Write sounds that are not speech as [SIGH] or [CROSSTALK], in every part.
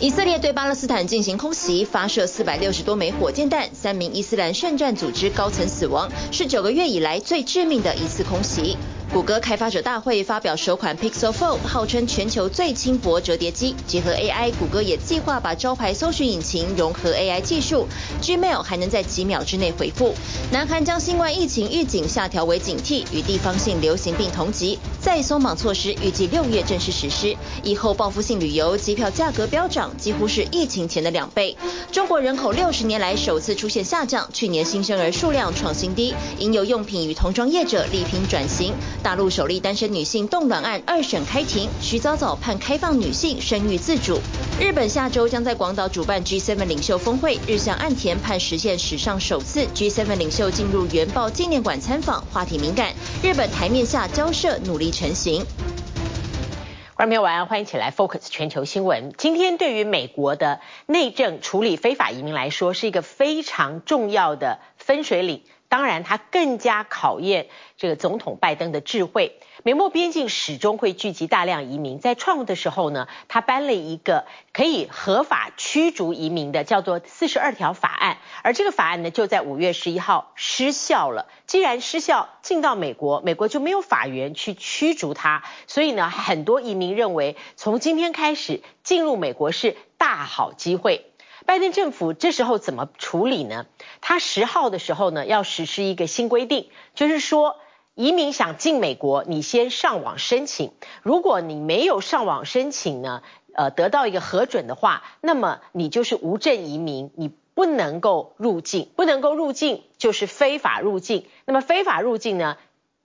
以色列对巴勒斯坦进行空袭，发射四百六十多枚火箭弹，三名伊斯兰圣战组织高层死亡，是九个月以来最致命的一次空袭。谷歌开发者大会发表首款 Pixel Fold，号称全球最轻薄折叠机。结合 AI，谷歌也计划把招牌搜寻引擎融合 AI 技术，Gmail 还能在几秒之内回复。南韩将新冠疫情预警下调为警惕，与地方性流行病同级。再松绑措施，预计六月正式实施。以后报复性旅游机票价格飙涨，几乎是疫情前的两倍。中国人口六十年来首次出现下降，去年新生儿数量创新低。婴幼用品与童装业者力拼转型。大陆首例单身女性冻卵案二审开庭，徐早早判开放女性生育自主。日本下周将在广岛主办 G7 领袖峰会，日向岸田判实现史上首次 G7 领袖进入原爆纪念馆参访，话题敏感。日本台面下交涉努力成型。观众朋友晚安，欢迎起来 Focus 全球新闻。今天对于美国的内政处理非法移民来说，是一个非常重要的分水岭。当然，它更加考验这个总统拜登的智慧。美墨边境始终会聚集大量移民，在创的时候呢，他颁了一个可以合法驱逐移民的，叫做“四十二条法案”。而这个法案呢，就在五月十一号失效了。既然失效，进到美国，美国就没有法源去驱逐他。所以呢，很多移民认为，从今天开始进入美国是大好机会。拜登政府这时候怎么处理呢？他十号的时候呢，要实施一个新规定，就是说，移民想进美国，你先上网申请。如果你没有上网申请呢，呃，得到一个核准的话，那么你就是无证移民，你不能够入境，不能够入境就是非法入境。那么非法入境呢，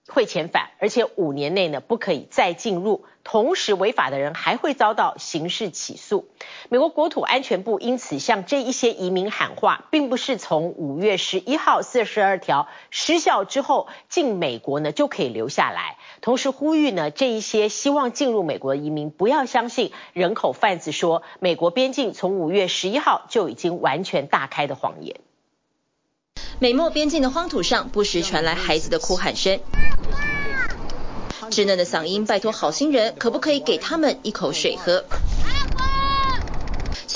会遣返，而且五年内呢，不可以再进入。同时，违法的人还会遭到刑事起诉。美国国土安全部因此向这一些移民喊话，并不是从五月十一号四十二条失效之后进美国呢就可以留下来。同时呼吁呢，这一些希望进入美国的移民不要相信人口贩子说美国边境从五月十一号就已经完全大开的谎言。美墨边境的荒土上不时传来孩子的哭喊声。稚嫩的嗓音，拜托好心人，可不可以给他们一口水喝？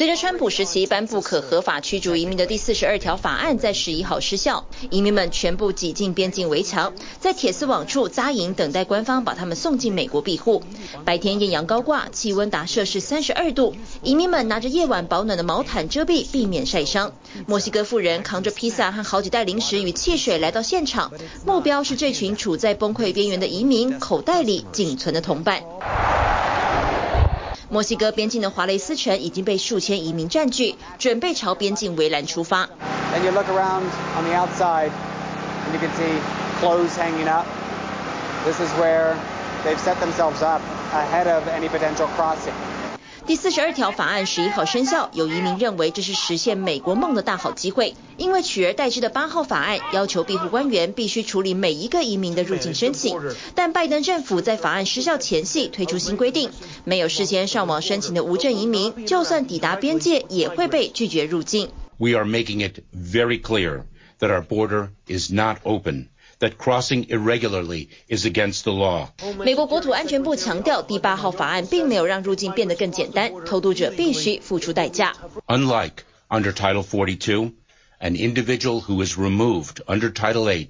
随着川普时期颁布可合法驱逐移民的第四十二条法案在十一号失效，移民们全部挤进边境围墙，在铁丝网处扎营，等待官方把他们送进美国庇护。白天艳阳高挂，气温达摄氏三十二度，移民们拿着夜晚保暖的毛毯遮蔽，避免晒伤。墨西哥妇人扛着披萨和好几袋零食与汽水来到现场，目标是这群处在崩溃边缘的移民口袋里仅存的同伴。墨西哥边境的华雷斯城已经被数千移民占据，准备朝边境围栏出发。第四十二条法案十一号生效，有移民认为这是实现美国梦的大好机会，因为取而代之的八号法案要求庇护官员必须处理每一个移民的入境申请，但拜登政府在法案失效前夕推出新规定，没有事先上网申请的无证移民，就算抵达边界也会被拒绝入境。We are making it very clear that our border is not open. That crossing irregularly is against the law. 美国国土安全部强调，第八号法案并没有让入境变得更简单，偷渡者必须付出代价。Unlike under Title 42, an individual who is removed under Title 8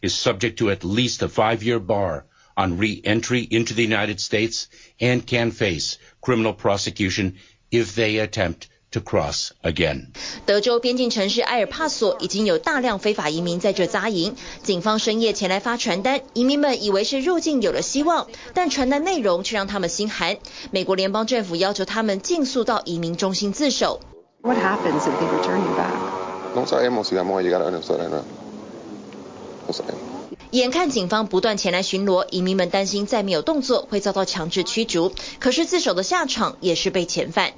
is subject to at least a five-year bar on re-entry into the United States and can face criminal prosecution if they attempt To cross again. 德州边境城市埃尔帕索已经有大量非法移民在这扎营，警方深夜前来发传单，移民们以为是入境有了希望，但传单内容却让他们心寒。美国联邦政府要求他们尽速到移民中心自首。What happens if they return you back? 眼看警方不断前来巡逻，移民们担心再没有动作会遭到强制驱逐。可是自首的下场也是被遣返。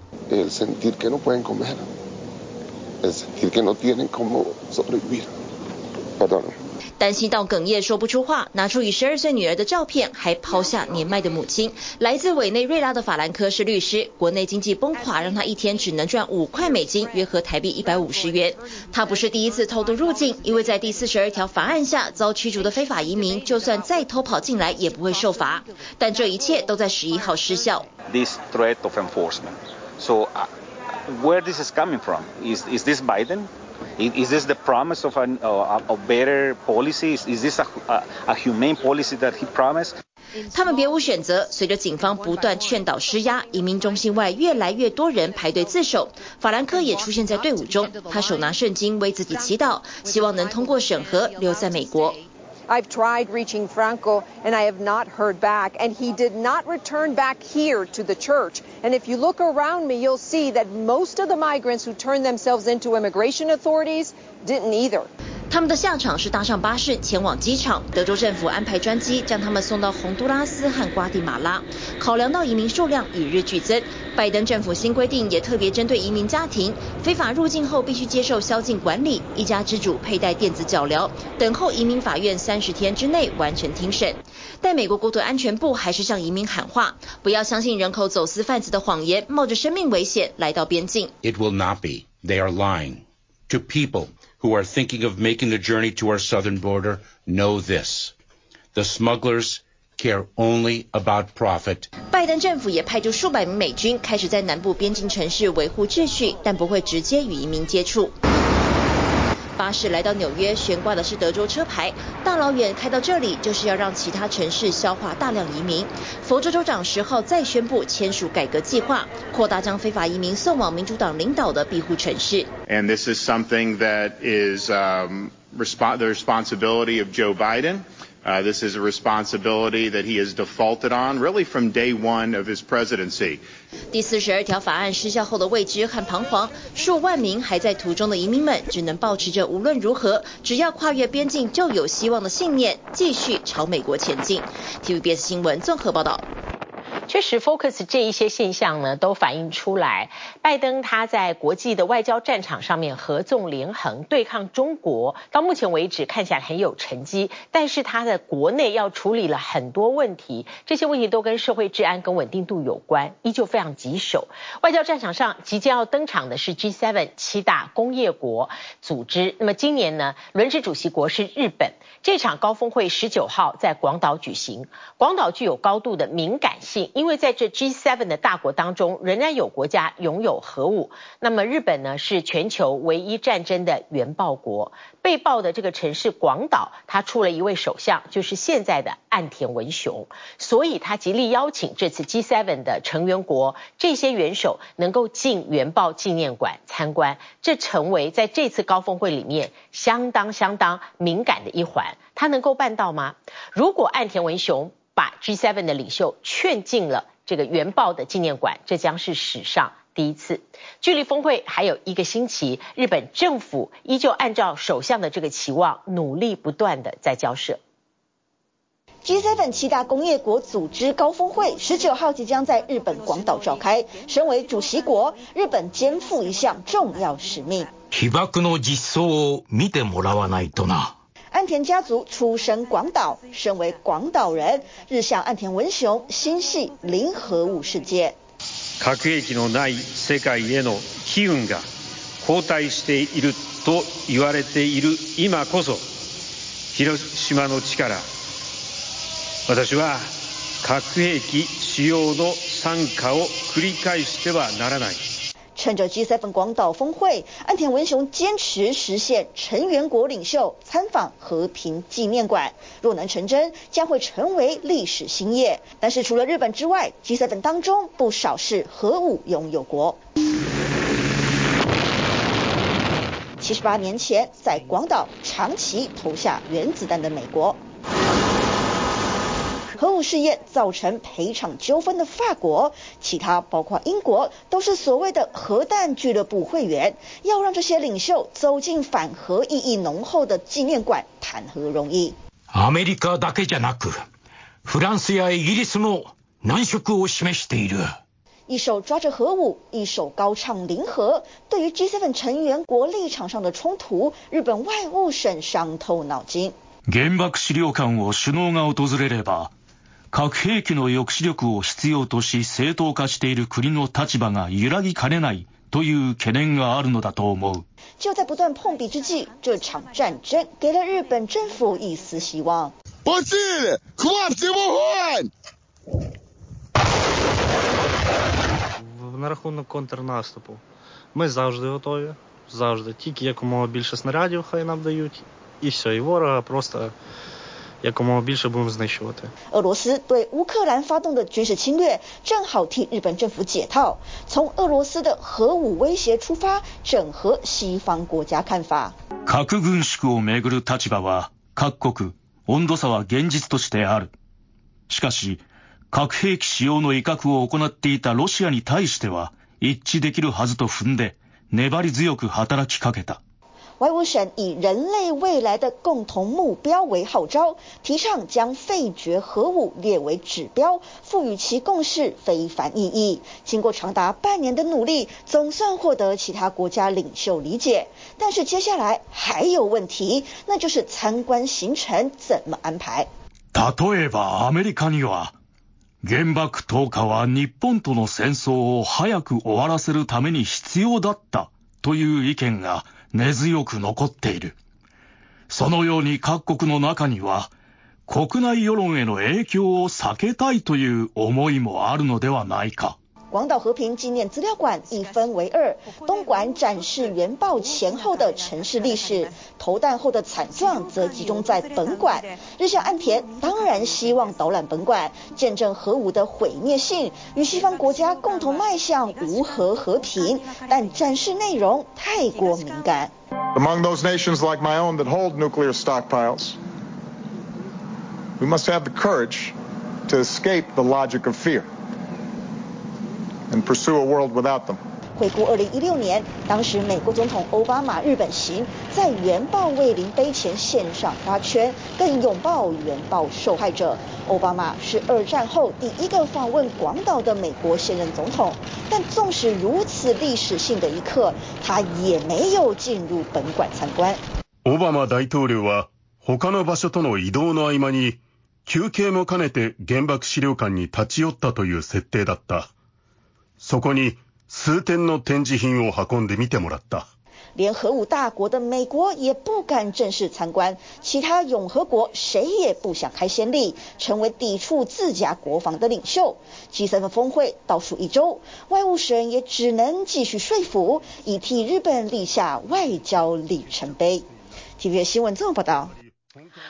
担心到哽咽说不出话，拿出与十二岁女儿的照片，还抛下年迈的母亲。来自委内瑞拉的法兰科是律师，国内经济崩垮，让他一天只能赚五块美金，约合台币一百五十元。他不是第一次偷渡入境，因为在第四十二条法案下遭驱逐的非法移民，就算再偷跑进来也不会受罚。但这一切都在十一号失效。This threat of enforcement. So where this is coming from. Is is this Biden? Is this the promise of a, a better policy? Is this a, a, a humane policy that he promised? 他们别无选择。随着警方不断劝导施压，移民中心外越来越多人排队自首。法兰克也出现在队伍中，他手拿圣经为自己祈祷，希望能通过审核留在美国。I've tried reaching Franco and I have not heard back. And he did not return back here to the church. And if you look around me, you'll see that most of the migrants who turned themselves into immigration authorities didn't either. 他们的下场是搭上巴士前往机场。德州政府安排专机将他们送到洪都拉斯和瓜地马拉。考量到移民数量与日俱增，拜登政府新规定也特别针对移民家庭，非法入境后必须接受宵禁管理，一家之主佩戴电子脚镣，等候移民法院三十天之内完成听审。但美国国土安全部还是向移民喊话，不要相信人口走私贩子的谎言，冒着生命危险来到边境。It will not be. They are lying to people. who are thinking of making the journey to our southern border know this. The smugglers care only about profit. 拜登政府也派出数百名美军，开始在南部边境城市维护秩序，但不会直接与移民接触。 巴士来到纽约，悬挂的是德州车牌，大老远开到这里，就是要让其他城市消化大量移民。佛州州长十号再宣布签署改革计划，扩大将非法移民送往民主党领导的庇护城市。And this is something that is um, the responsibility of Joe Biden. Uh, this is a responsibility that he has defaulted on really from day one of his presidency. 第四十二条法案失效后的未知和彷徨，数万名还在途中的移民们只能保持着无论如何只要跨越边境就有希望的信念，继续朝美国前进。TVBS 新闻综合报道。确实，Focus 这一些现象呢，都反映出来，拜登他在国际的外交战场上面合纵连横对抗中国，到目前为止看起来很有成绩，但是他在国内要处理了很多问题，这些问题都跟社会治安跟稳定度有关，依旧非常棘手。外交战场上即将要登场的是 G7 七大工业国组织，那么今年呢，轮值主席国是日本，这场高峰会十九号在广岛举行，广岛具有高度的敏感性。因为在这 G7 的大国当中，仍然有国家拥有核武。那么日本呢，是全球唯一战争的原爆国。被爆的这个城市广岛，他出了一位首相，就是现在的岸田文雄。所以他极力邀请这次 G7 的成员国这些元首能够进原爆纪念馆参观，这成为在这次高峰会里面相当相当敏感的一环。他能够办到吗？如果岸田文雄，把 G7 的领袖劝进了这个原爆的纪念馆，这将是史上第一次。距离峰会还有一个星期，日本政府依旧按照首相的这个期望，努力不断的在交涉。G7 七大工业国组织高峰会十九号即将在日本广岛召开，身为主席国，日本肩负一项重要使命。被爆の実相を见てもらわないとな。 岸田家族出身广岛，身为广岛人，日向岸田文雄心系零核武世界。核兵器のない世界への机运が后退していると言われている今こそ、広岛の地から私は核兵器使用の惨祸を繰り返してはならない。趁着 G7 广岛峰会，岸田文雄坚持实现成员国领袖参访和平纪念馆，若能成真，将会成为历史新页。但是除了日本之外，G7 当中不少是核武拥有国。七十八年前，在广岛长期投下原子弹的美国。核武试验造成赔偿纠纷的法国，其他包括英国，都是所谓的核弹俱乐部会员。要让这些领袖走进反核意义浓厚的纪念馆，谈何容易？アメリカだけじゃなく、フランスやイギリスも难色を示している。一手抓着核武，一手高唱零核。对于 G7 成员国立场上的冲突，日本外务省伤透脑筋。原爆资料馆を首脑が访れれば。 核兵器の抑止力を必要とし正当化している国の立场が揺らぎかねないという悬念があるのだと思う。就在不断碰壁之际，这场战争给了日本政府一丝希望。 Мы завжди готові, завжди. Тільки якомога більше снарядів хай нам дають, і все, і ворога просто якомога більше будемо знищувати.俄罗斯对乌克兰发动的军事侵略，正好替日本政府解套，从俄罗斯的核武威胁出发，整合西方国家看法。核军缩をめぐる立场は各国温度差は现実としてある。しかし、核兵器使用の威吓を行っていたロシアに対しては一致できるはずと踏んで、粘り强く働きかけた。 外务省以人类未来的共同目标为号召，提倡将废绝核武列为指标，赋予其共识非凡意义。经过长达半年的努力，总算获得其他国家领袖理解。但是接下来还有问题，那就是参观行程怎么安排？例えばアメリカには原爆投下は日本との戦争を早く终わらせるために必要だったという意见が 根強く残っている。そのように各国の中には、国内世論への影響を避けたいという思いもあるのではないか。广岛和平纪念资料馆一分为二，东莞展示原爆前后的城市历史，投弹后的惨状则集中在本馆。日向岸田当然希望导览本馆，见证核武的毁灭性，与西方国家共同迈向无核和平，但展示内容太过敏感。Among those nations like my own that hold nuclear stockpiles, we must have the courage to escape the logic of fear. And pursue a world without them. 回顾二零一六年，当时美国总统欧巴马日本行，在原爆慰灵碑前献上花圈，更拥抱原爆受害者。欧巴马是二战后第一个访问广岛的美国现任总统，但纵使如此历史性的一刻，他也没有进入本馆参观。欧巴马大统领は他の场所との移动の合间に休憩も兼ねて原爆资料馆に立ち寄ったという设定だった。 そこに数点の展示品を运んで见てもらった。连核武大国的美国也不敢正式参观，其他拥核国谁也不想开先例，成为抵触自家国防的领袖。G7 峰会倒数一周，外务省也只能继续说服，以替日本立下外交里程碑。TVB 新闻综合报道。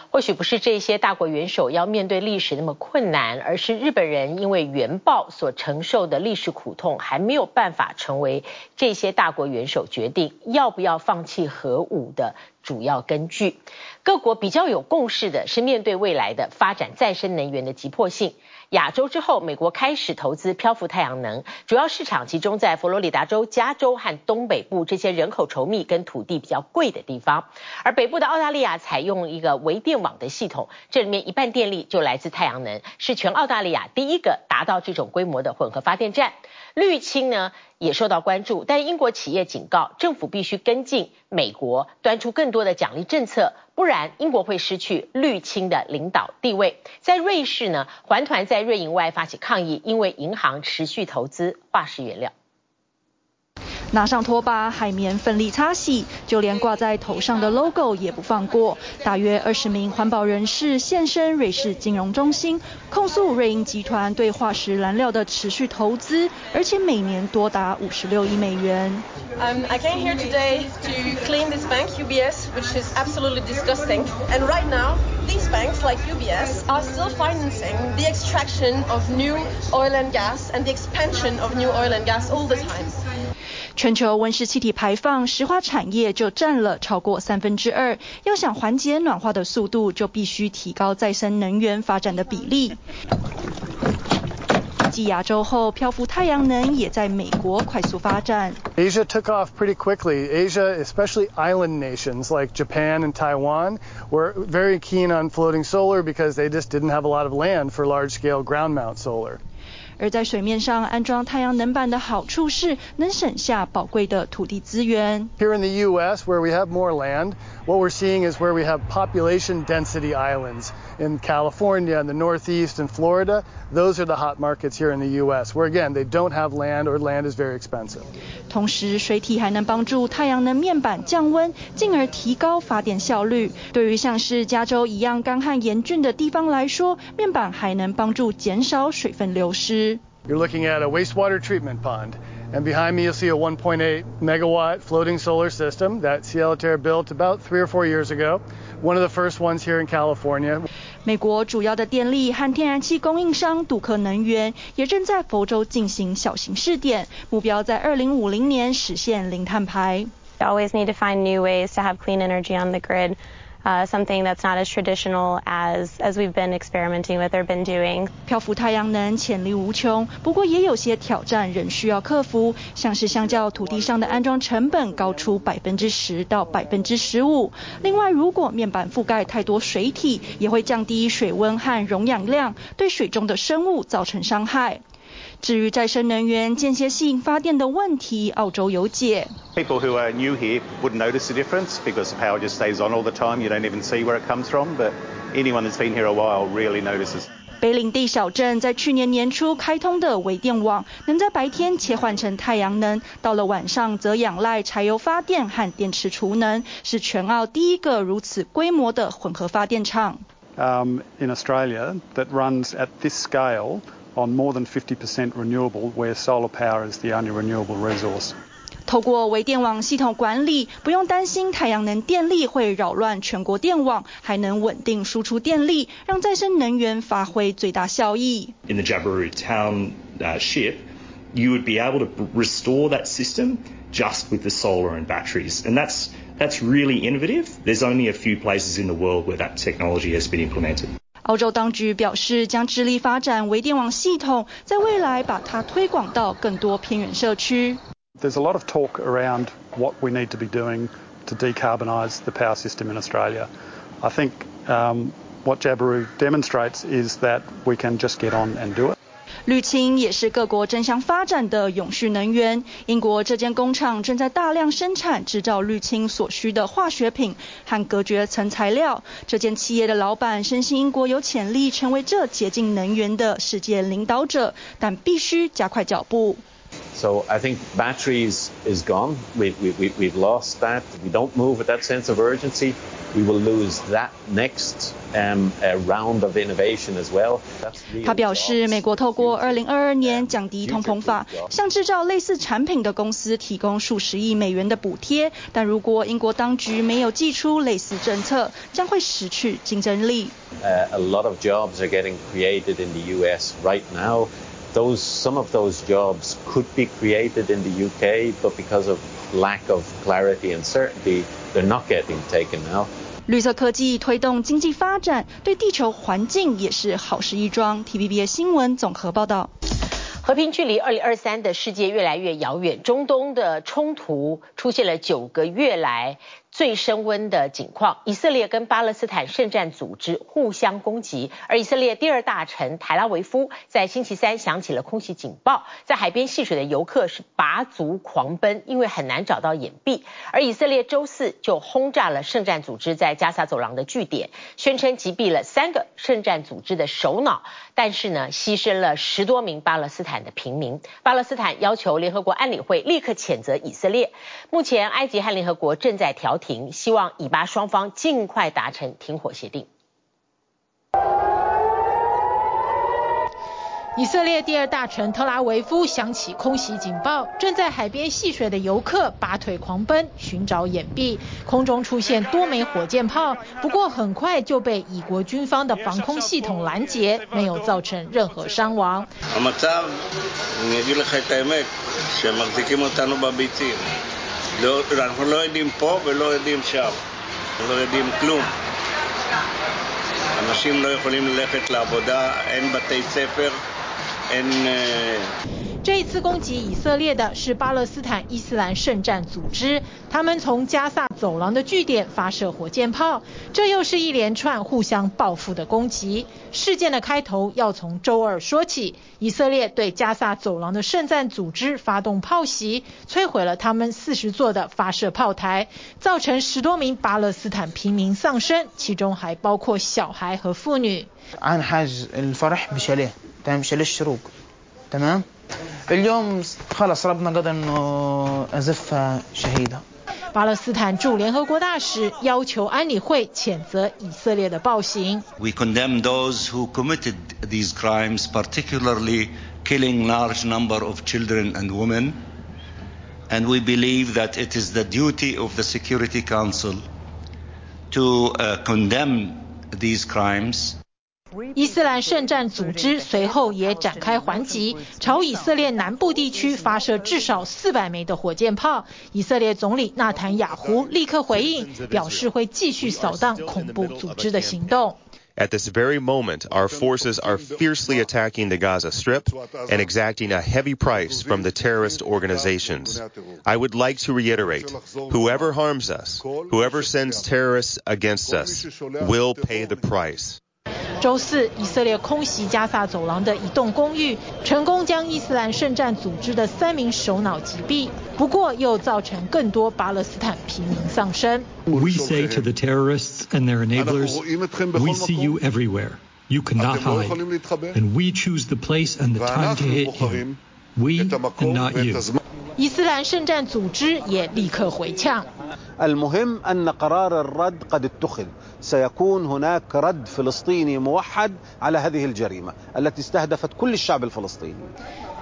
或许不是这些大国元首要面对历史那么困难，而是日本人因为原爆所承受的历史苦痛，还没有办法成为这些大国元首决定要不要放弃核武的主要根据。各国比较有共识的是，面对未来的发展再生能源的急迫性。亚洲之后，美国开始投资漂浮太阳能，主要市场集中在佛罗里达州、加州和东北部这些人口稠密、跟土地比较贵的地方。而北部的澳大利亚采用一个微电网的系统，这里面一半电力就来自太阳能，是全澳大利亚第一个达到这种规模的混合发电站。绿氢呢也受到关注，但英国企业警告，政府必须跟进美国，端出更多的奖励政策。不然，英国会失去绿氢的领导地位。在瑞士呢，环团在瑞银外发起抗议，因为银行持续投资化石原料。拿上拖把，海绵奋力擦洗，就连挂在头上的 logo 也不放过。大约二十名环保人士现身瑞士金融中心，控诉瑞银集团对化石燃料的持续投资，而且每年多达五十六亿美元。Um, I came here today to clean this bank, UBS, which is absolutely disgusting. And right now, these banks, like UBS, are still financing the extraction of new oil and gas and the expansion of new oil and gas all the time. 全球温室气体排放，石化产业就占了超过三分之二。要想缓解暖化的速度，就必须提高再生能源发展的比例。继亚洲后，漂浮太阳能也在美国快速发展。Asia took off pretty quickly. Asia, especially island nations like Japan and Taiwan, were very keen on floating solar because they just didn't have a lot of land for large-scale ground mount solar. 而在水面上安装太阳能板的好处是能省下宝贵的土地资源。Here in the U.S., where we have more land, what we're seeing is where we have population density islands in California, in the Northeast, and Florida. Those are the hot markets here in the U.S., where again they don't have land or land is very expensive. 同时，水体还能帮助太阳能面板降温，进而提高发电效率。对于像是加州一样干旱严峻的地方来说，面板还能帮助减少水分流失。You're looking at a wastewater treatment pond. And behind me, you'll see a 1.8 megawatt floating solar system that Cielater built about three or four years ago. One of the first ones here in California. 美国主要的电力和天然气供应商杜克能源也正在佛州进行小型试点，目标在2050年实现零碳排。Always need to find new ways to have clean energy on the grid. Something that's not as traditional as as we've been experimenting with or been doing. 漂浮太阳能潜力无穷，不过也有些挑战仍需要克服，像是相较土地上的安装成本高出百分之十到百分之十五。另外，如果面板覆盖太多水体，也会降低水温和溶氧量，对水中的生物造成伤害。至于再生能源间歇性发电的问题，澳洲有解。People who are new here wouldn't notice the difference because the power just stays on all the time. You don't even see where it comes from. But anyone that's been here a while really notices. 北领地小镇在去年年初开通的微电网，能在白天切换成太阳能，到了晚上则仰赖柴油发电和电池储能，是全澳第一个如此规模的混合发电厂。Um, in Australia, that runs at this scale. on more than 50% renewable, where solar power is the only renewable resource. 透过微电网系统管理，不用担心太阳能电力会扰乱全国电网，还能稳定输出电力，让再生能源发挥最大效益。In the Jabiru township, you would be able to restore that system just with the solar and batteries, and that's that's really innovative. There's only a few places in the world where that technology has been implemented. 澳洲当局表示，将致力发展微电网系统，在未来把它推广到更多偏远社区。There's a lot of talk around what we need to be doing to decarbonize the power system in Australia. I think um, what Jabiru demonstrates is that we can just get on and do it. 绿氢也是各国争相发展的永续能源。英国这间工厂正在大量生产制造绿氢所需的化学品和隔绝层材料。这间企业的老板深信英国有潜力成为这洁净能源的世界领导者，但必须加快脚步。So I think batteries is gone. We, we, we've lost that. We don't move with that sense of urgency. We will lose that next um, round of innovation as well. 他表示，美国透过2022年降低通膨法，向制造类似产品的公司提供数十亿美元的补贴。但如果英国当局没有祭出类似政策，将会失去竞争力。Uh, a lot of jobs are getting created in the U.S. right now. Those some of those jobs could be created in the UK, but because of lack of clarity and certainty, they're not getting taken now. 绿色科技推动经济发展，对地球环境也是好事一桩。TVBS 新闻综合报道。和平距离二零二三的世界越来越遥远，中东的冲突出现了九个月来。最升温的景况，以色列跟巴勒斯坦圣战组织互相攻击，而以色列第二大城台拉维夫在星期三响起了空袭警报，在海边戏水的游客是拔足狂奔，因为很难找到掩蔽。而以色列周四就轰炸了圣战组织在加萨走廊的据点，宣称击毙了三个圣战组织的首脑，但是呢，牺牲了十多名巴勒斯坦的平民。巴勒斯坦要求联合国安理会立刻谴责以色列。目前，埃及和联合国正在调。停，希望以巴双方尽快达成停火协定。以色列第二大城特拉维夫响起空袭警报，正在海边戏水的游客拔腿狂奔，寻找掩蔽。空中出现多枚火箭炮，不过很快就被以国军方的防空系统拦截，没有造成任何伤亡。לא, אנחנו לא יודעים פה ולא יודעים שם, לא יודעים כלום. אנשים לא יכולים ללכת לעבודה, אין בתי ספר, אין... אה, 这一次攻击以色列的是巴勒斯坦伊斯兰圣战组织，他们从加萨走廊的据点发射火箭炮，这又是一连串互相报复的攻击。事件的开头要从周二说起，以色列对加萨走廊的圣战组织发动炮袭，摧毁了他们四十座的发射炮台，造成十多名巴勒斯坦平民丧生，其中还包括小孩和妇女。巴勒斯坦驻联合国大使要求安理会谴责以色列的暴行。We condemn those who committed these crimes, particularly killing large number of children and women, and we believe that it is the duty of the Security Council to condemn these crimes. 伊斯兰圣战组织随后也展开还击，朝以色列南部地区发射至少四百枚的火箭炮。以色列总理纳坦雅胡立刻回应，表示会继续扫荡恐怖组织的行动。At this very moment, our forces are fiercely attacking the Gaza Strip and exacting a heavy price from the terrorist organizations. I would like to reiterate, whoever harms us, whoever sends terrorists against us, will pay the price. 周四，以色列空袭加萨走廊的一栋公寓，成功将伊斯兰圣战组织的三名首脑击毙。不过，又造成更多巴勒斯坦平民丧生。We say to the terrorists and their enablers, we see you everywhere. You cannot hide, and we choose the place and the time to hit you. We and not you. 伊斯兰圣战组织也立刻回呛。المهم أن قرار الرد قد اتخذ سيكون هناك رد فلسطيني موحد على هذه الجريمة التي استهدفت كل الشعب الفلسطيني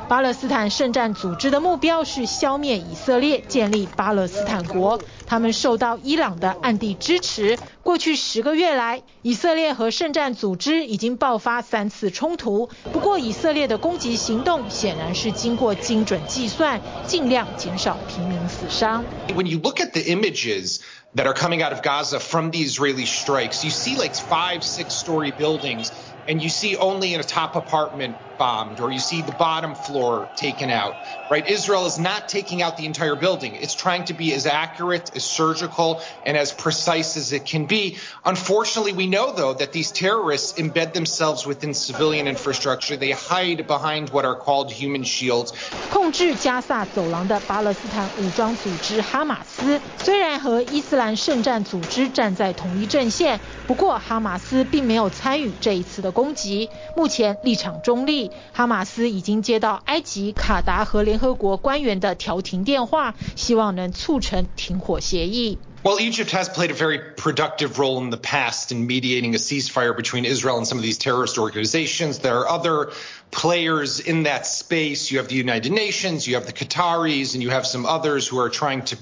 巴勒斯坦圣战组织的目标是消灭以色列，建立巴勒斯坦国。他们受到伊朗的暗地支持。过去十个月来，以色列和圣战组织已经爆发三次冲突。不过，以色列的攻击行动显然是经过精准计算，尽量减少平民死伤。When you look at the images that are coming out of Gaza from the Israeli strikes, you see like five, six-story buildings. and you see only in a top apartment bombed or you see the bottom floor taken out, right? Israel is not taking out the entire building. It's trying to be as accurate, as surgical, and as precise as it can be. Unfortunately, we know though that these terrorists embed themselves within civilian infrastructure. They hide behind what are called human shields. 控制加萨走廊的巴勒斯坦武装组织哈马斯，虽然和伊斯兰圣战组织站在同一阵线，不过哈马斯并没有参与这一次的攻击，目前立场中立。 哈马斯已经接到埃及、卡达和联合国官员的调停电话，希望能促成停火协议。Well, Egypt has played a very productive role in the past in mediating a ceasefire between Israel and some of these terrorist organizations. There are other players in that space. You have the United Nations, you have the Qataris, and you have some others who are trying to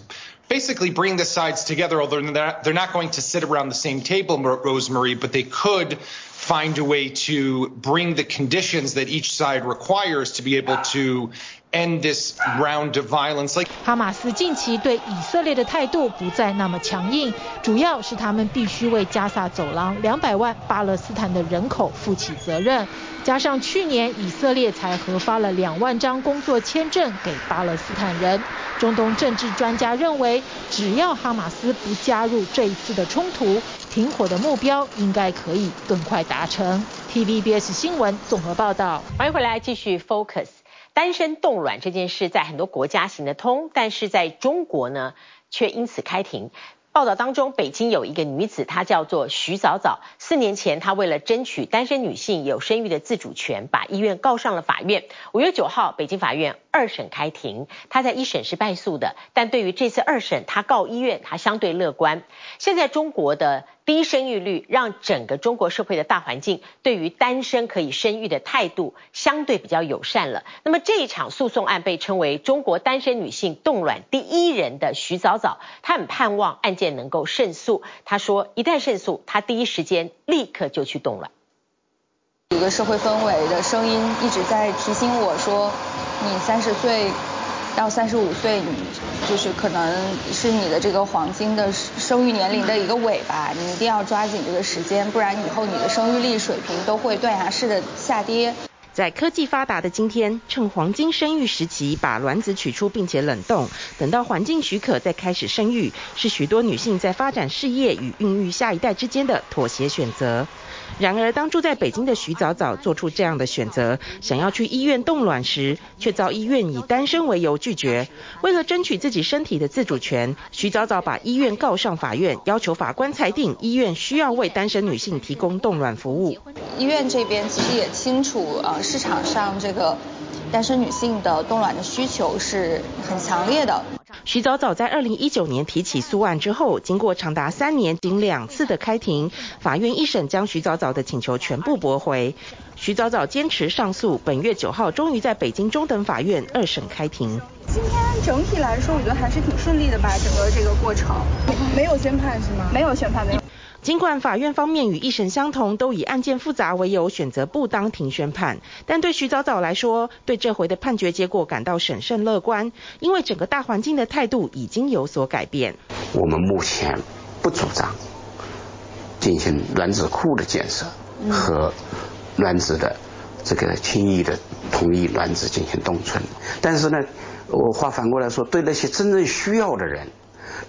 basically bring the sides together, although they're not going to sit around the same table, Rosemary, but they could find a way to bring the conditions that each side requires to be able to end this round of violence. Like 哈马斯近期对以色列的态度不再那么强硬，主要是他们必须为加萨走廊两百万巴勒斯坦的人口负起责任。加上去年以色列才核发了两万张工作签证给巴勒斯坦人，中东政治专家认为，只要哈马斯不加入这一次的冲突，停火的目标应该可以更快达成。TVBS 新闻综合报道。欢迎回来继续 Focus。单身冻卵这件事在很多国家行得通，但是在中国呢，却因此开庭。报道当中，北京有一个女子，她叫做徐早早。四年前，她为了争取单身女性有生育的自主权，把医院告上了法院。五月九号，北京法院二审开庭，她在一审是败诉的，但对于这次二审，她告医院，她相对乐观。现在中国的低生育率，让整个中国社会的大环境对于单身可以生育的态度相对比较友善了。那么这一场诉讼案被称为中国单身女性冻卵第一人的徐早早，她很盼望案件能够胜诉。她说，一旦胜诉，她第一时间立刻就去冻卵。有个社会氛围的声音一直在提醒我说，你三十岁。到三十五岁，你就是可能是你的这个黄金的生育年龄的一个尾巴，你一定要抓紧这个时间，不然以后你的生育力水平都会断崖式的下跌。在科技发达的今天，趁黄金生育时期把卵子取出并且冷冻，等到环境许可再开始生育，是许多女性在发展事业与孕育下一代之间的妥协选择。然而，当住在北京的徐早早做出这样的选择，想要去医院冻卵时，却遭医院以单身为由拒绝。为了争取自己身体的自主权，徐早早把医院告上法院，要求法官裁定医院需要为单身女性提供冻卵服务。医院这边其实也清楚，呃，市场上这个。单身女性的冻卵的需求是很强烈的。徐早早在二零一九年提起诉案之后，经过长达三年仅两次的开庭，法院一审将徐早早的请求全部驳回。徐早早坚持上诉，本月九号终于在北京中等法院二审开庭。今天整体来说，我觉得还是挺顺利的吧，整个这个过程。没有宣判是吗？没有宣判，没有。尽管法院方面与一审相同，都以案件复杂为由选择不当庭宣判，但对徐早早来说，对这回的判决结果感到审慎乐观，因为整个大环境的态度已经有所改变。我们目前不主张进行卵子库的建设和卵子的这个轻易的同意卵子进行冻存，但是呢，我话反过来说，对那些真正需要的人，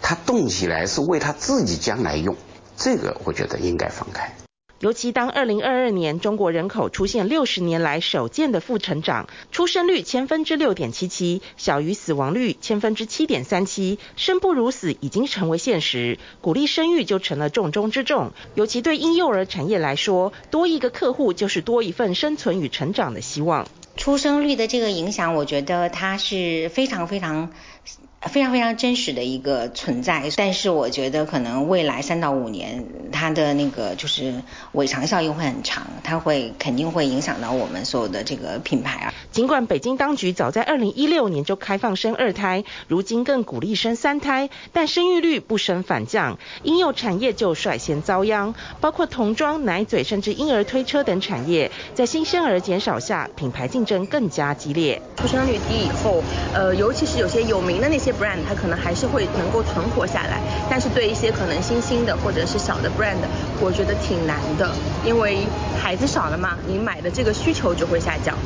他冻起来是为他自己将来用。这个我觉得应该放开。尤其当二零二二年中国人口出现六十年来首见的负成长，出生率千分之六点七七，小于死亡率千分之七点三七，生不如死已经成为现实，鼓励生育就成了重中之重。尤其对婴幼儿产业来说，多一个客户就是多一份生存与成长的希望。出生率的这个影响，我觉得它是非常非常。非常非常真实的一个存在，但是我觉得可能未来三到五年，它的那个就是尾长效应会很长，它会肯定会影响到我们所有的这个品牌啊。尽管北京当局早在二零一六年就开放生二胎，如今更鼓励生三胎，但生育率不升反降，婴幼产业就率先遭殃，包括童装、奶嘴甚至婴儿推车等产业，在新生儿减少下，品牌竞争更加激烈。出生率低以后，呃，尤其是有些有名的那些。Brand 它可能还是会能够存活下来，但是对一些可能新兴的或者是小的 brand，我觉得挺难的，因为孩子少了嘛，你买的这个需求就会下降。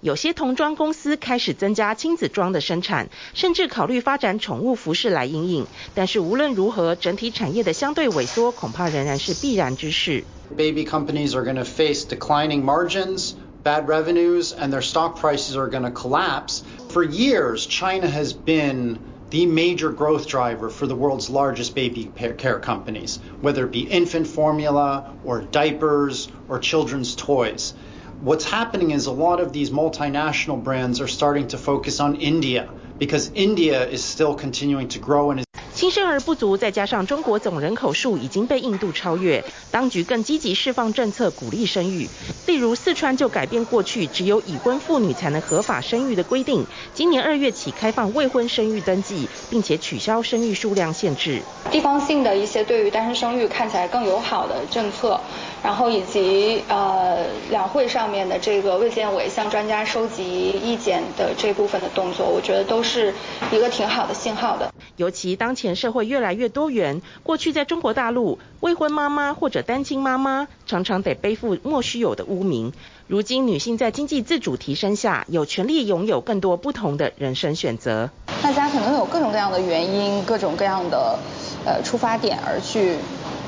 有些童装公司开始增加亲子装的生产，甚至考虑发展宠物服饰来因应。但是无论如何，整体产业的相对萎缩恐怕仍然是必然之事。Baby companies are going to face declining margins, bad revenues, and their stock prices are going to collapse. For years, China has been the major growth driver for the world's largest baby care companies, whether it be infant formula or diapers or children's toys. What's happening is a lot of these multinational brands are starting to focus on India because India is still continuing to grow and 新生儿不足，再加上中国总人口数已经被印度超越，当局更积极释放政策鼓励生育。例如，四川就改变过去只有已婚妇女才能合法生育的规定，今年二月起开放未婚生育登记，并且取消生育数量限制。地方性的一些对于单身生育看起来更友好的政策，然后以及呃两会上面的这个卫健委向专家收集意见的这部分的动作，我觉得都是一个挺好的信号的。尤其当前。社会越来越多元。过去在中国大陆，未婚妈妈或者单亲妈妈常常得背负莫须有的污名。如今，女性在经济自主提升下，有权利拥有更多不同的人生选择。大家可能有各种各样的原因，各种各样的呃出发点而去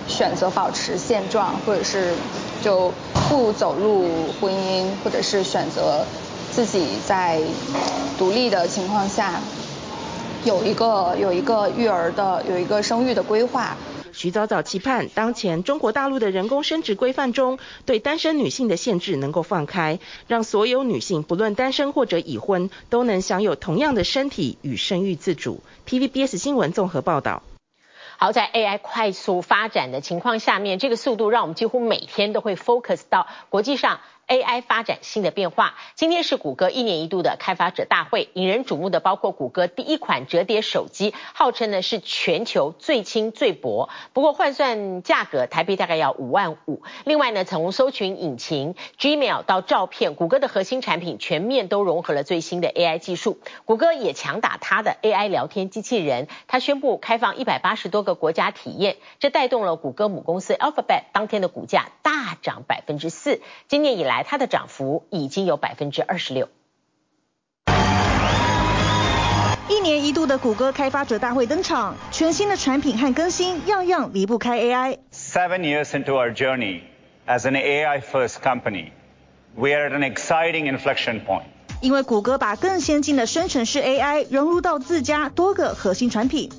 选择保持现状，或者是就不走入婚姻，或者是选择自己在独立的情况下。有一个有一个育儿的有一个生育的规划。徐早早期盼当前中国大陆的人工生殖规范中，对单身女性的限制能够放开，让所有女性不论单身或者已婚，都能享有同样的身体与生育自主。TVBS 新闻综合报道。好，在 AI 快速发展的情况下面，这个速度让我们几乎每天都会 focus 到国际上。AI 发展新的变化。今天是谷歌一年一度的开发者大会，引人瞩目的包括谷歌第一款折叠手机，号称呢是全球最轻最薄，不过换算价格台币大概要五万五。另外呢，从搜寻引擎、Gmail 到照片，谷歌的核心产品全面都融合了最新的 AI 技术。谷歌也强打它的 AI 聊天机器人，它宣布开放一百八十多个国家体验，这带动了谷歌母公司 Alphabet 当天的股价大涨百分之四。今年以来，它的涨幅已经有百分之二十六。一年一度的谷歌开发者大会登场，全新的产品和更新，样样离不开 AI。Seven years into our journey as an AI-first company, we are at an exciting inflection point. 因为谷歌把更先进的生成式 AI 融入到自家多个核心产品，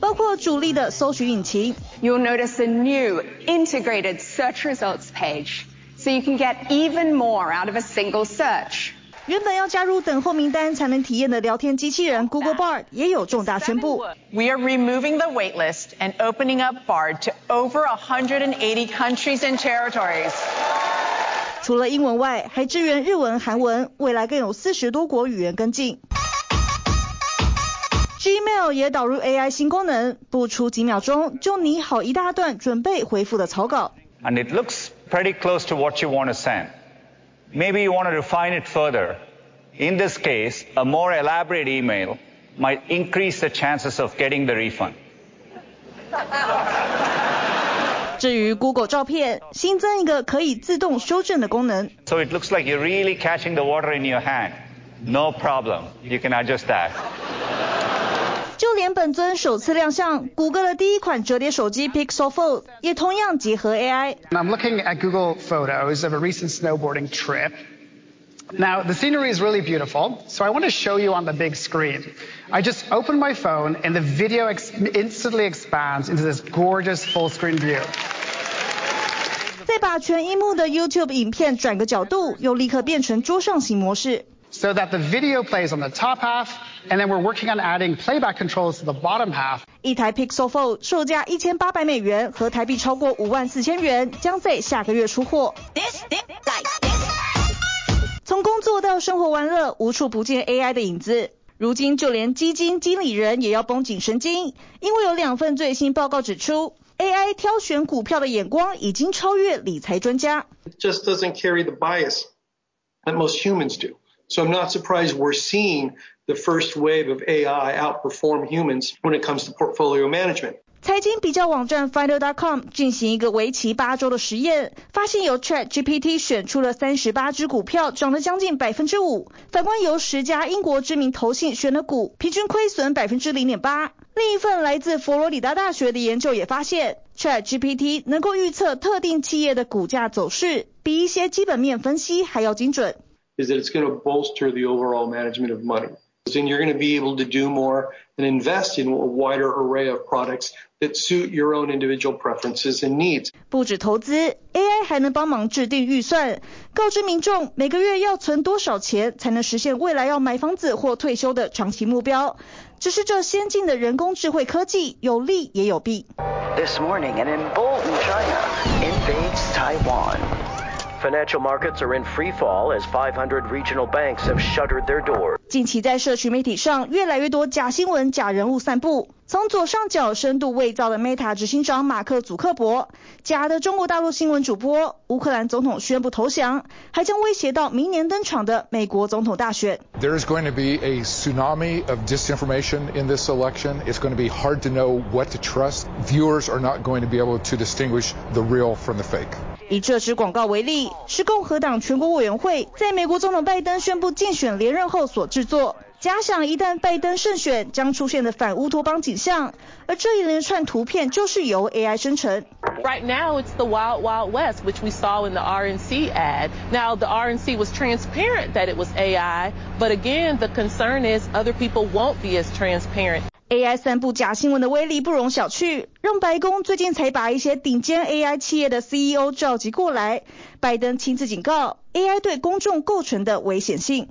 包括主力的搜寻引擎。You'll notice a new integrated search results page. so you can get even more out of a single search. 原本要加入等候名单才能体验的聊天机器人 Google Bard 也有重大宣布。We are removing the waitlist and opening up Bard to over 180 countries and territories. 除了英文外，还支援日文、韩文，未来更有四十多国语言跟进。 Gmail 也导入 AI 新功能，不出几秒钟就拟好一大段准备回复的草稿。And it looks pretty close to what you want to send. Maybe you want to refine it further. In this case, a more elaborate email might increase the chances of getting the refund. 至于 Google 照片，新增一个可以自动修正的功能。So it looks like you're really catching the water in your hand. No problem. You can adjust that. 就连本尊首次亮相，谷歌的第一款折叠手机 Pixel Fold 也同样结合 AI。I'm looking at Google Photos of a recent snowboarding trip. Now, the scenery is really beautiful, so I want to show you on the big screen. I just open my phone and the video ex instantly expands into this gorgeous full screen view. 再把全萤幕的 YouTube 影片转个角度，又立刻变成桌上型模式。So that the video plays on the top half, and then we're working on adding playback controls to the bottom half. 一台 Pixel Fold 售价一千八百美元，和台币超过五万四千元，将在下个月出货。从工作到生活玩乐，无处不见 AI 的影子。如今就连基金经理人也要绷紧神经，因为有两份最新报告指出，AI 挑选股票的眼光已经超越理财专家。It just doesn't carry the bias that most humans do. So I'm not surprised we're seeing the first wave of AI outperform humans when it comes to portfolio management. 财经比较网站 Finder.com 进行一个为期八周的实验，发现由 ChatGPT 选出了三十八只股票，涨了将近百分之五。反观由十家英国知名投信选的股，平均亏损百分之零点八。另一份来自佛罗里达大学的研究也发现，ChatGPT 能够预测特定企业的股价走势，比一些基本面分析还要精准。Is that it's going to bolster the overall management of money. And you're going to be able to do more and invest in a wider array of products that suit your own individual preferences and needs. 不止投资，AI 还能帮忙制定预算，告知民众每个月要存多少钱才能实现未来要买房子或退休的长期目标。只是这先进的人工智慧科技有利也有弊。This morning, an emboldened China invades Taiwan. Financial markets are in free fall as 500 regional banks have shuttered their doors. 近期在社群媒体上，越来越多假新闻、假人物散布。 从左上角深度伪造的 Meta 执行长马克·祖克伯，假的中国大陆新闻主播，乌克兰总统宣布投降，还将威胁到明年登场的美国总统大选。There is going to be a tsunami of disinformation in this election. It's going to be hard to know what to trust. Viewers are not going to be able to distinguish the real from the fake. 以这支广告为例，是共和党全国委员会在美国总统拜登宣布竞选连任后所制作。假想一旦拜登胜选，将出现的反乌托邦景象，而这一连串图片就是由 AI 生成。Right now, it's the wild, wild west, which we saw in the RNC ad. Now, the RNC was transparent that it was AI, but again, the concern is other people won't be as transparent. AI 散布假新闻的威力不容小觑，让白宫最近才把一些顶尖 AI 企业的 CEO 召集过来。拜登亲自警告 AI 对公众构成的危险性。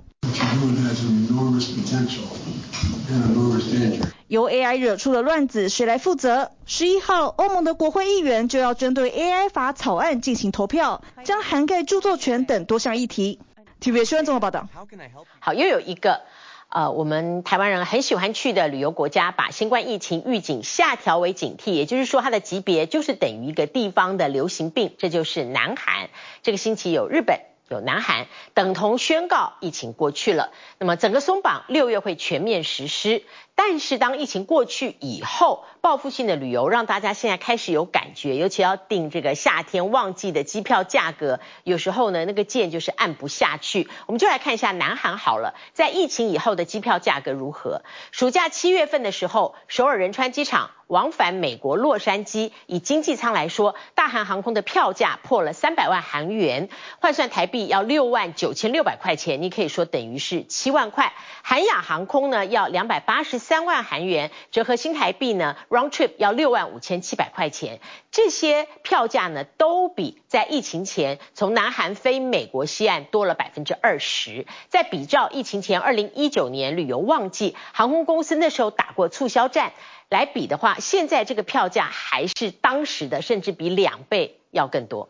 由 AI 惹出的乱子，谁来负责？十一号，欧盟的国会议员就要针对 AI 法草案进行投票，将涵盖著作权等多项议题。TVB 新闻综合报道。好，又有一个呃，我们台湾人很喜欢去的旅游国家，把新冠疫情预警下调为警惕，也就是说，它的级别就是等于一个地方的流行病，这就是南韩。这个星期有日本。有南韩等同宣告疫情过去了，那么整个松绑六月会全面实施。但是当疫情过去以后，报复性的旅游让大家现在开始有感觉，尤其要订这个夏天旺季的机票价格，有时候呢那个键就是按不下去。我们就来看一下南韩好了，在疫情以后的机票价格如何？暑假七月份的时候，首尔仁川机场往返美国洛杉矶，以经济舱来说，大韩航空的票价破了三百万韩元，换算台币。币要六万九千六百块钱，你可以说等于是七万块。韩亚航空呢要两百八十三万韩元，折合新台币呢 round trip 要六万五千七百块钱。这些票价呢都比在疫情前从南韩飞美国西岸多了百分之二十。在比照疫情前二零一九年旅游旺季，航空公司那时候打过促销战来比的话，现在这个票价还是当时的，甚至比两倍要更多。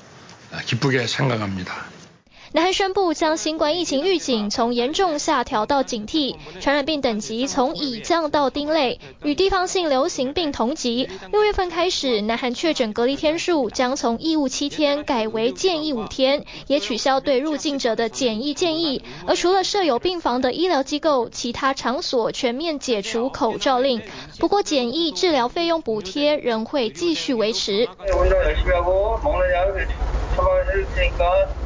기쁘게 생각합니다. 南韩宣布将新冠疫情预警从严重下调到警惕，传染病等级从乙降到丁类，与地方性流行病同级。六月份开始，南韩确诊隔离天数将从义务七天改为建议五天，也取消对入境者的检疫建议。而除了设有病房的医疗机构，其他场所全面解除口罩令。不过，检疫治疗费用补贴仍会继续维持。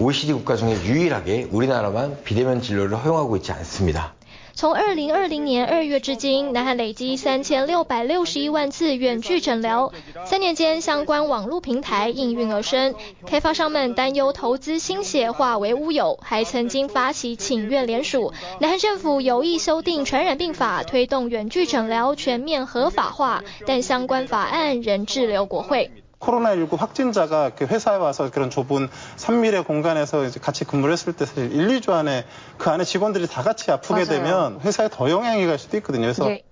OECD 국가 중에 유일하게 우리나라만 비대면 진료를 허용하고 있지 않습니다. 从二零二零年二月至今，南韩累积三千六百六十一万次远距诊疗。三年间，相关网络平台应运而生。开发商们担忧投资心血化为乌有，还曾经发起请愿联署。南韩政府有意修订传染病法，推动远距诊疗全面合法化，但相关法案仍滞留国会。 코로나19 확진자가 회사에 와서 그런 좁은 산밀의 공간에서 이제 같이 근무를 했을 때 1, 2주 안에 그 안에 직원들이 다 같이 아프게 맞아요. 되면 회사에 더 영향이 갈 수도 있거든요. 그래서 네.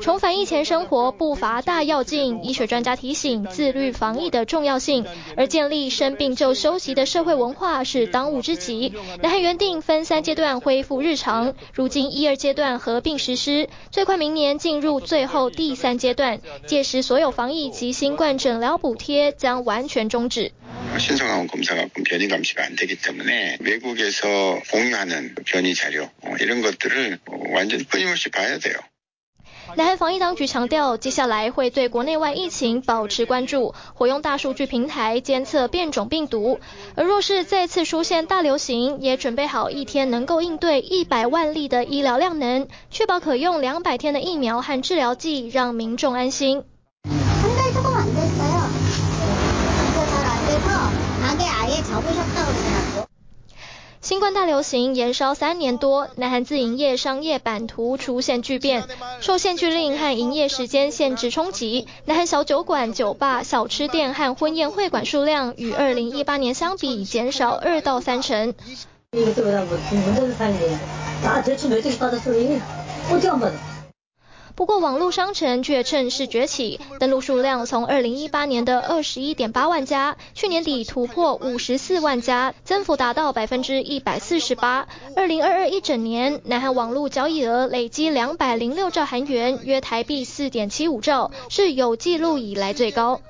重返疫前生活不乏大跃进，医学专家提醒自律防疫的重要性，而建立生病就休息的社会文化是当务之急。南韩原定分三阶段恢复日常，如今一二阶段合并实施，最快明年进入最后第三阶段，届时所有防疫及新冠诊疗补贴将完全终止。 신속한 검사가 변이 감시가 안 되기 때문에 외국에서 공유하는 변이 자료 이런 것들을 완전 끊임없이 봐야 돼요. 南韩防疫当局强调，接下来会对国内外疫情保持关注，活用大数据平台监测变种病毒。而若是再次出现大流行，也准备好一天能够应对一百万例的医疗量能，确保可用两百天的疫苗和治疗剂，让民众安心。新冠大流行延烧三年多，南韩自营业商业版图出现巨变，受限聚令和营业时间限制冲击，南韩小酒馆、酒吧、小吃店和婚宴会馆数量与二零一八年相比减少二到三成。不过，网络商城却趁势崛起，登录数量从二零一八年的二十一点八万家，去年底突破五十四万家，增幅达到百分之一百四十八。二零二二一整年，南韩网络交易额累积两百零六兆韩元，约台币四点七五兆，是有记录以来最高。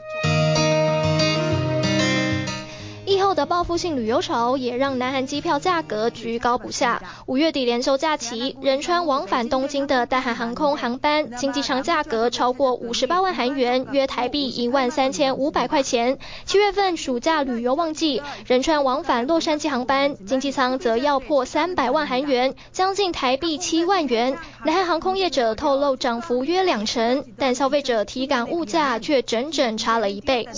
疫后的报复性旅游潮也让南韩机票价格居高不下。五月底连休假期，仁川往返东京的大韩航空航班经济舱价格超过五十八万韩元，约台币一万三千五百块钱。七月份暑假旅游旺季，仁川往返洛杉矶航班经济舱则要破三百万韩元，将近台币七万元。南韩航空业者透露涨幅约两成，但消费者体感物价却整整差了一倍。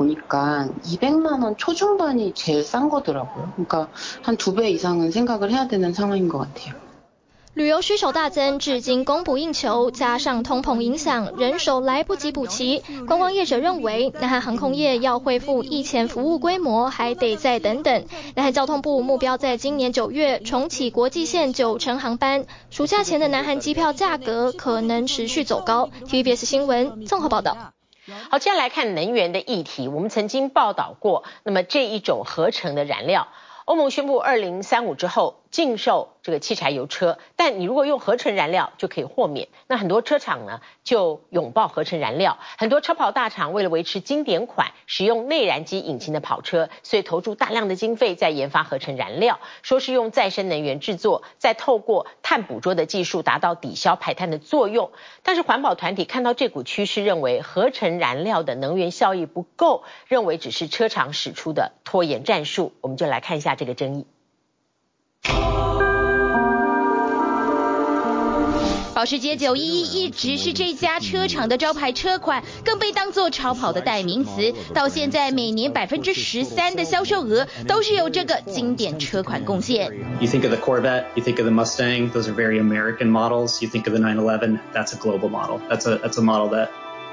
보니까 200만 원 초중반이 제일 싼 거더라고요. 그러니까 한 두 배 이상은 생각을 해야 되는 상황인 것 같아요. 旅游需求大增，至今供不应求，加上通膨影响，人手来不及补齐。观光业者认为，南韩航空业要恢复疫前服务规模，还得再等等。南韩交通部目标在今年九月重启国际线九成航班，暑假前的南韩机票价格可能持续走高。TVBS 新闻综合报道。 好，接下来看能源的议题，我们曾经报道过，那么这一种合成的燃料，欧盟宣布二零三五之后。禁售这个汽柴油车，但你如果用合成燃料就可以豁免。那很多车厂呢就拥抱合成燃料，很多车跑大厂为了维持经典款使用内燃机引擎的跑车，所以投注大量的经费在研发合成燃料，说是用再生能源制作，再透过碳捕捉的技术达到抵消排碳的作用。但是环保团体看到这股趋势，认为合成燃料的能源效益不够，认为只是车厂使出的拖延战术。我们就来看一下这个争议。保时捷911一直是这家车厂的招牌车款，更被当作超跑的代名词。到现在，每年百分之十三的销售额都是由这个经典车款贡献。You think of the Corvette, you think of the Mustang, those are very American models. You think of the 911, that's a global model. That's a that's a model that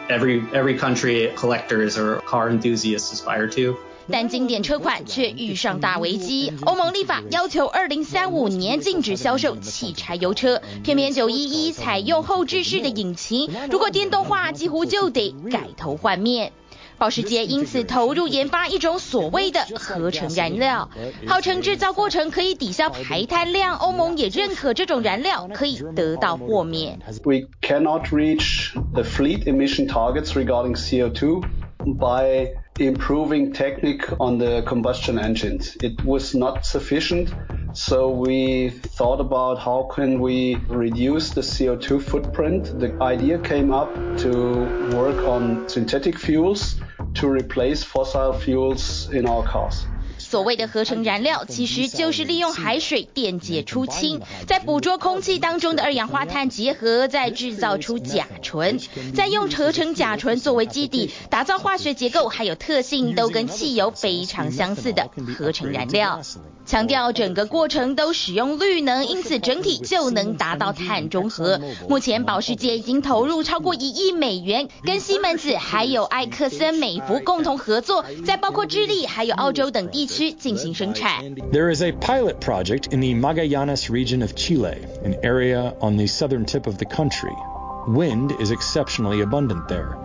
every every country collectors or car enthusiasts aspire to. [LAUGHS] 但经典车款却遇上大危机，欧盟立法要求二零三五年禁止销售汽柴油车，偏偏九一一采用后置式的引擎，如果电动化几乎就得改头换面。保时捷因此投入研发一种所谓的合成燃料，号称制造过程可以抵消排碳量，欧盟也认可这种燃料可以得到豁免。We cannot reach the fleet emission targets regarding CO2 by improving technique on the combustion engines. It was not sufficient, so we thought about how can we reduce the CO2 footprint. The idea came up to work on synthetic fuels to replace fossil fuels in our cars. 所谓的合成燃料，其实就是利用海水电解出氢，在捕捉空气当中的二氧化碳结合，再制造出甲醇，再用合成甲醇作为基底，打造化学结构还有特性都跟汽油非常相似的合成燃料。强调整个过程都使用绿能，因此整体就能达到碳中和。目前保时捷已经投入超过一亿美元，跟西门子还有埃克森美孚共同合作，在包括智利还有澳洲等地区进行生产。There is a pilot project in the Magallanes region of Chile, an area on the southern tip of the country. Wind is exceptionally abundant there.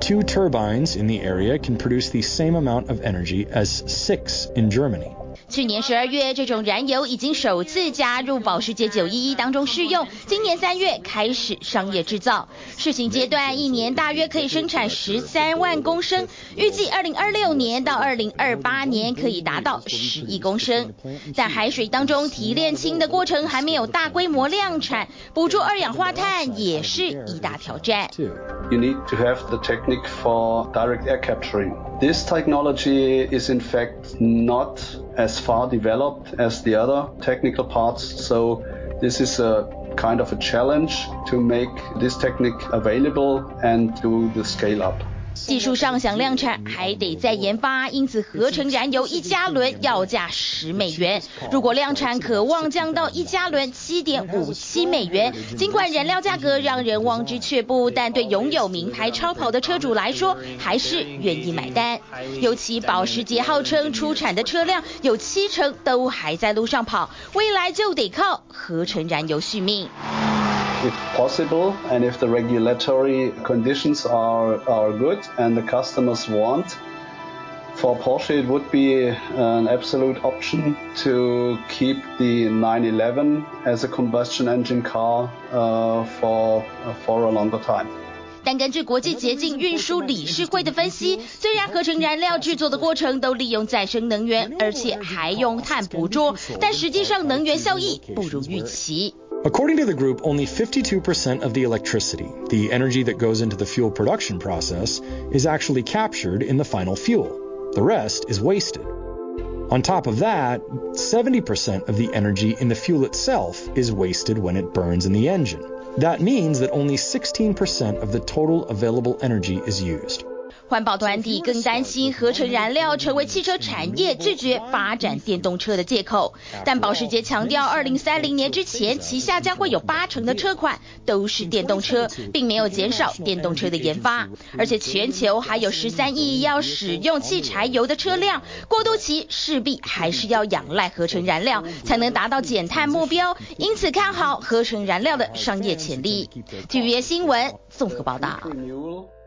Two turbines in the area can produce the same amount of energy as six in Germany. 去年十二月，这种燃油已经首次加入保时捷911当中试用。今年三月开始商业制造，试行阶段一年大约可以生产十三万公升，预计二零二六年到二零二八年可以达到十亿公升。在海水当中提炼氢的过程还没有大规模量产，捕捉二氧化碳也是一大挑战。You need to have the technique for direct air capturing. This technology is in fact not as far developed as the other technical parts, so this is a kind of a challenge to make this technique available and do the scale up. 技术上想量产还得再研发，因此合成燃油一加仑要价十美元。如果量产，可望降到一加仑七点五七美元。尽管燃料价格让人望之却步，但对拥有名牌超跑的车主来说，还是愿意买单。尤其保时捷号称出产的车辆有七成都还在路上跑，未来就得靠合成燃油续命。If possible, and if the regulatory conditions are, are good and the customers want, for Porsche it would be an absolute option to keep the 911 as a combustion engine car uh, for, uh, for a longer time. 但根据国际洁净运输理事会的分析，虽然合成燃料制作的过程都利用再生能源，而且还用碳捕捉，但实际上能源效益不如预期。 According to the group, only 52% of the electricity, the energy that goes into the fuel production process, is actually captured in the final fuel. The rest is wasted. On top of that, 70% of the energy in the fuel itself is wasted when it burns in the engine. That means that only 16% of the total available energy is used. 环保团体更担心合成燃料成为汽车产业拒绝发展电动车的借口。但保时捷强调，二零三零年之前，旗下将会有八成的车款都是电动车，并没有减少电动车的研发。而且全球还有十三亿要使用汽柴油的车辆，过渡期势必还是要仰赖合成燃料，才能达到减碳目标。因此看好合成燃料的商业潜力。TVBS 新闻综合报道。